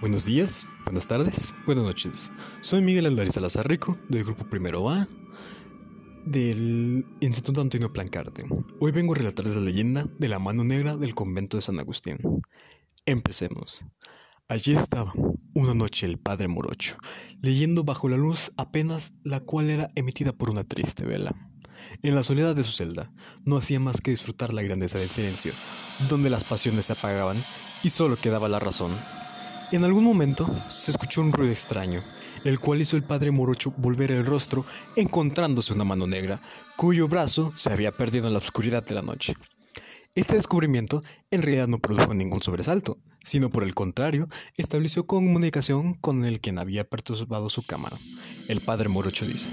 Buenos días, buenas tardes, buenas noches. Soy Miguel Aldares Salazar Rico, del grupo Primero A del Instituto Antonio Plancarte. Hoy vengo a relatarles la leyenda de la mano negra del convento de San Agustín. Empecemos. Allí estaba, una noche, el padre Morocho, leyendo bajo la luz apenas la cual era emitida por una triste vela. En la soledad de su celda, no hacía más que disfrutar la grandeza del silencio, donde las pasiones se apagaban y solo quedaba la razón. En algún momento se escuchó un ruido extraño, el cual hizo el padre Morocho volver el rostro encontrándose una mano negra, cuyo brazo se había perdido en la oscuridad de la noche. Este descubrimiento en realidad no produjo ningún sobresalto, sino por el contrario, estableció comunicación con el quien había perturbado su cámara. El padre Morocho dice,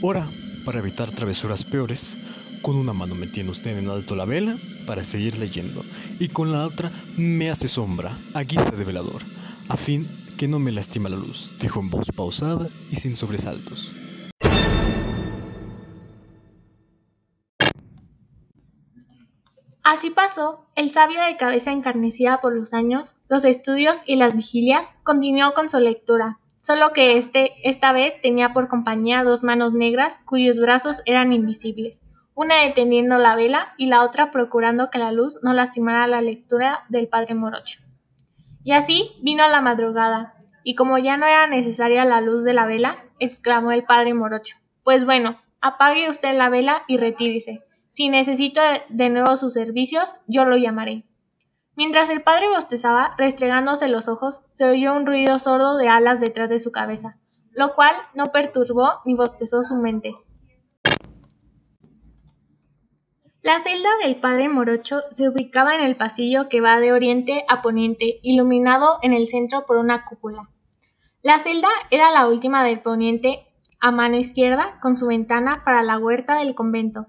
Ora, para evitar travesuras peores, con una mano me tiene usted en alto la vela para seguir leyendo, y con la otra me hace sombra, a guisa de velador, a fin que no me lastima la luz, dijo en voz pausada y sin sobresaltos. Así pasó, el sabio de cabeza encarnecida por los años, los estudios y las vigilias, continuó con su lectura, solo que este, esta vez tenía por compañía dos manos negras cuyos brazos eran invisibles, una deteniendo la vela y la otra procurando que la luz no lastimara la lectura del padre Morocho. Y así vino la madrugada, y como ya no era necesaria la luz de la vela, exclamó el padre Morocho, pues bueno, apague usted la vela y retírese, si necesito de nuevo sus servicios, yo lo llamaré. Mientras el padre bostezaba, restregándose los ojos, se oyó un ruido sordo de alas detrás de su cabeza, lo cual no perturbó ni bostezó su mente. La celda del padre Morocho se ubicaba en el pasillo que va de oriente a poniente, iluminado en el centro por una cúpula. La celda era la última del poniente a mano izquierda, con su ventana para la huerta del convento.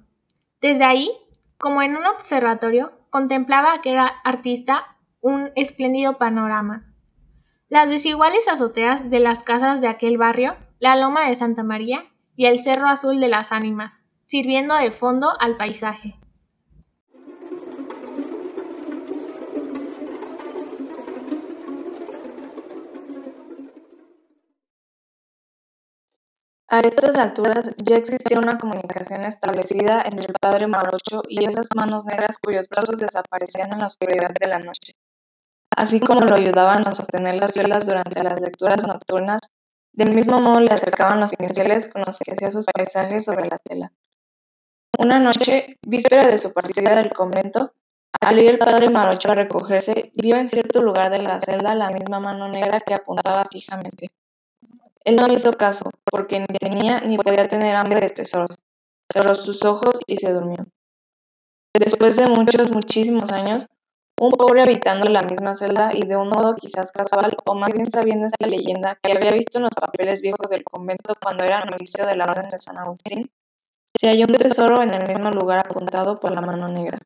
Desde ahí, como en un observatorio, contemplaba aquel artista un espléndido panorama. Las desiguales azoteas de las casas de aquel barrio, la loma de Santa María y el cerro azul de las ánimas, sirviendo de fondo al paisaje. A estas alturas ya existía una comunicación establecida entre el padre Marocho y esas manos negras cuyos brazos desaparecían en la oscuridad de la noche, así como lo ayudaban a sostener las velas durante las lecturas nocturnas, del mismo modo le acercaban los pinceles con los que hacía sus paisajes sobre la tela. Una noche, víspera de su partida del convento, al ir el padre Marocho a recogerse, vio en cierto lugar de la celda la misma mano negra que apuntaba fijamente. Él no hizo caso, porque ni tenía ni podía tener hambre de tesoros. Cerró sus ojos y se durmió. Después de muchos, muchísimos años, un pobre habitando la misma celda y de un modo quizás casual, o más bien sabiendo esta leyenda que había visto en los papeles viejos del convento cuando era novicio de la Orden de San Agustín, se halló un tesoro en el mismo lugar apuntado por la mano negra.